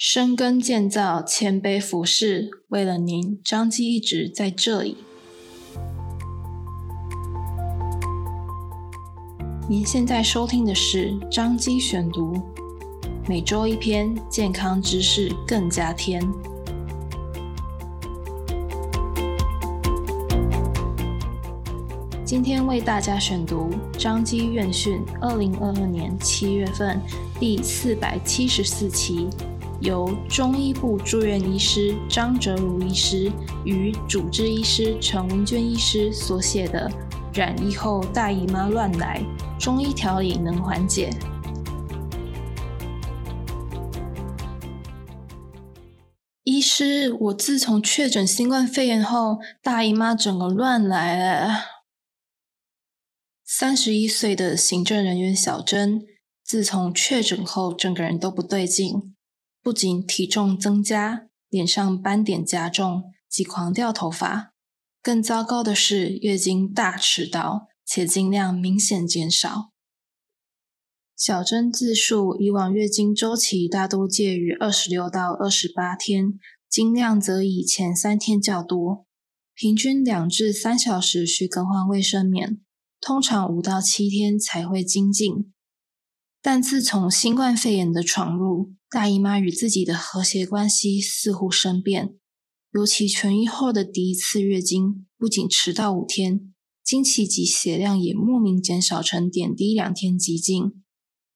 深耕建造，谦卑服侍，为了您，张基一直在这里。您现在收听的是张基选读，每周一篇健康知识，更加添。今天为大家选读张基院讯二零二二年七月份第四百七十四期。由中医部住院医师张哲如医师与主治医师陈文娟医师所写的《染疫后大姨妈乱来，中医调理能缓解》。医师，我自从确诊新冠肺炎后，大姨妈整个乱来了。三十一岁的行政人员小珍，自从确诊后，整个人都不对劲。不仅体重增加，脸上斑点加重及狂掉头发，更糟糕的是月经大迟到，且经量明显减少。小珍自述，以往月经周期大多介于二十六到二十八天，经量则以前三天较多，平均两至三小时需更换卫生棉，通常五到七天才会精尽。但自从新冠肺炎的闯入，大姨妈与自己的和谐关系似乎生变。尤其痊愈后的第一次月经，不仅迟到五天，经期及血量也莫名减少成点滴两天即尽。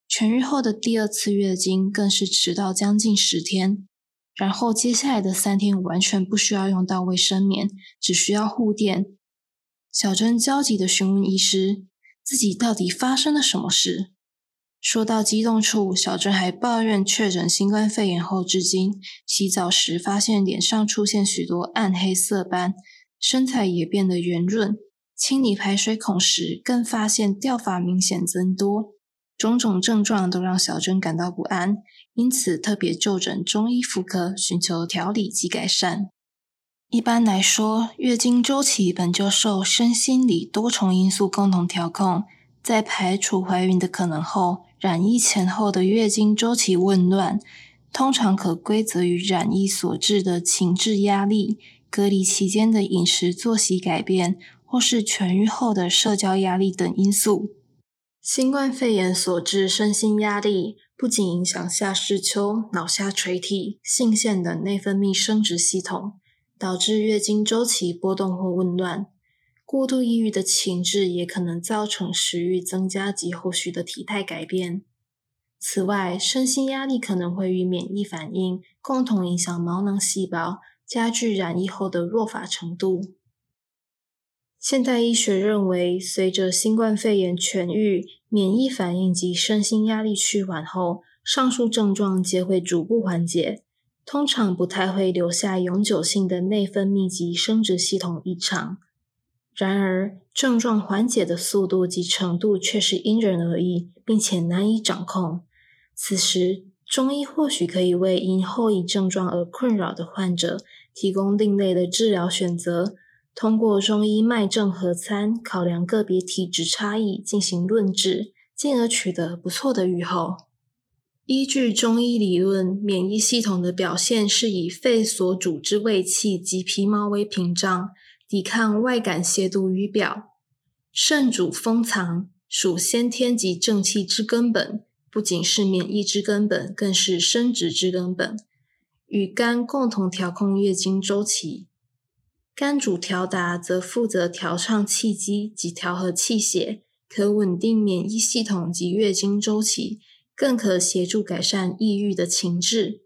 痊愈后的第二次月经更是迟到将近十天，然后接下来的三天完全不需要用到卫生棉，只需要护垫。小珍焦急地询问医师，自己到底发生了什么事？说到激动处，小珍还抱怨确诊新冠肺炎后至今，洗澡时发现脸上出现许多暗黑色斑，身材也变得圆润。清理排水孔时，更发现掉发明显增多，种种症状都让小珍感到不安，因此特别就诊中医妇科，寻求调理及改善。一般来说，月经周期本就受身心理多重因素共同调控，在排除怀孕的可能后，染疫前后的月经周期紊乱，通常可归责于染疫所致的情志压力、隔离期间的饮食作息改变，或是痊愈后的社交压力等因素。新冠肺炎所致身心压力，不仅影响下视丘、脑下垂体、性腺等内分泌生殖系统，导致月经周期波动或紊乱。过度抑郁的情志也可能造成食欲增加及后续的体态改变。此外，身心压力可能会与免疫反应共同影响毛囊细胞，加剧染疫后的弱发程度。现代医学认为，随着新冠肺炎痊愈，免疫反应及身心压力趋缓后，上述症状皆会逐步缓解，通常不太会留下永久性的内分泌及生殖系统异常。然而，症状缓解的速度及程度却是因人而异，并且难以掌控。此时，中医或许可以为因后遗症状而困扰的患者提供另类的治疗选择，通过中医脉症合参，考量个别体质差异进行论治，进而取得不错的愈后。依据中医理论，免疫系统的表现是以肺所主之卫气及皮毛为屏障。抵抗外感邪毒于表，肾主封藏，属先天及正气之根本，不仅是免疫之根本，更是生殖之根本。与肝共同调控月经周期，肝主调达，则负责调畅气机及调和气血，可稳定免疫系统及月经周期，更可协助改善抑郁的情志。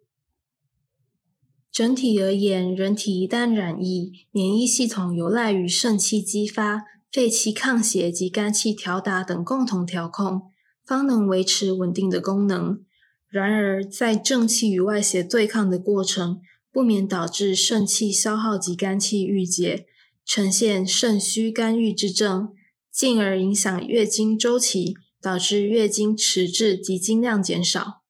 整体而言，人体一旦染疫，免疫系统有赖于肾气激发、肺气抗邪及肝气调达等共同调控，方能维持稳定的功能。然而，在正气与外邪对抗的过程，不免导致肾气消耗及肝气郁结，呈现肾虚肝郁之症，进而影响月经周期，导致月经迟滞及经量减少。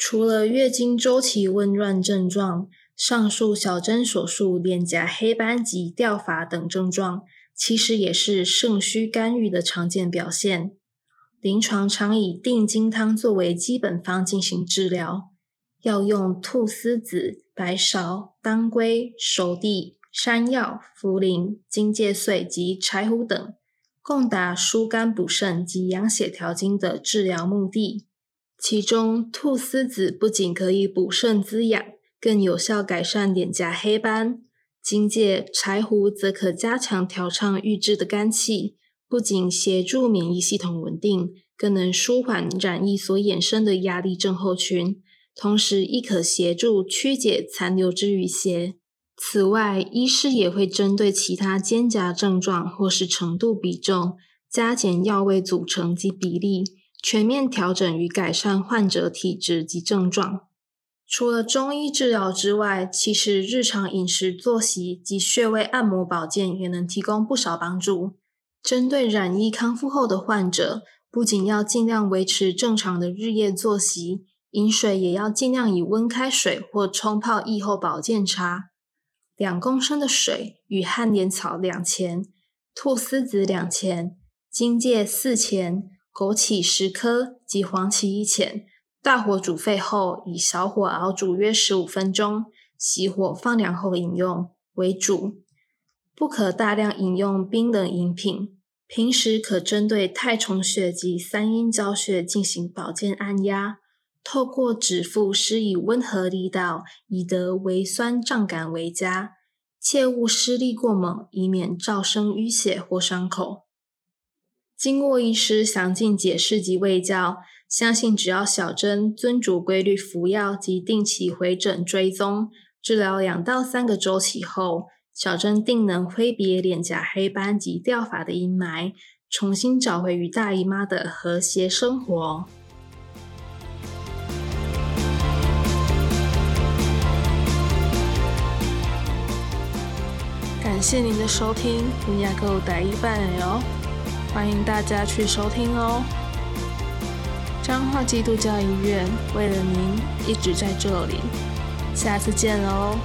除了月经周期紊乱症状，上述小珍所述脸颊黑斑及掉发等症状，其实也是肾虚肝郁的常见表现。临床常以定金汤作为基本方进行治疗。要用菟丝子、白芍、当归、熟地、山药、茯苓、荆芥碎及柴胡等，共达疏肝补肾及养血调经的治疗目的。其中，菟丝子不仅可以补肾滋养，更有效改善脸颊黑斑；荆芥、柴胡则可加强调畅郁滞的肝气，不仅协助免疫系统稳定，更能舒缓染疫所衍生的压力症候群。同时，亦可协助驱解残留之淤邪。此外，医师也会针对其他肩胛症状或是程度比重，加减药味组成及比例，全面调整与改善患者体质及症状。除了中医治疗之外，其实日常饮食、作息及穴位按摩保健也能提供不少帮助。针对染疫康复后的患者，不仅要尽量维持正常的日夜作息。饮水也要尽量以温开水或冲泡疫后保健茶。两公升的水与汉典草两钱、菟丝子两钱、荆芥四钱、枸杞十颗及黄芪一钱，大火煮沸后，以小火熬煮约十五分钟，熄火放凉后饮用为主。不可大量饮用冰冷饮品。平时可针对太冲穴及三阴交穴进行保健按压。透过指腹施以温和力道，以得微酸胀感为佳。切勿施力过猛，以免造生淤血或伤口。经过医师详尽解释及卫教，相信只要小珍遵嘱规律服药及定期回诊追踪，治疗两到三个周期后，小珍定能挥别脸颊黑斑及掉发的阴霾，重新找回与大姨妈的和谐生活。感谢您的收听，尼亚购台语版哦，欢迎大家去收听哦。彰化基督教医院为了您一直在这里，下次见喽。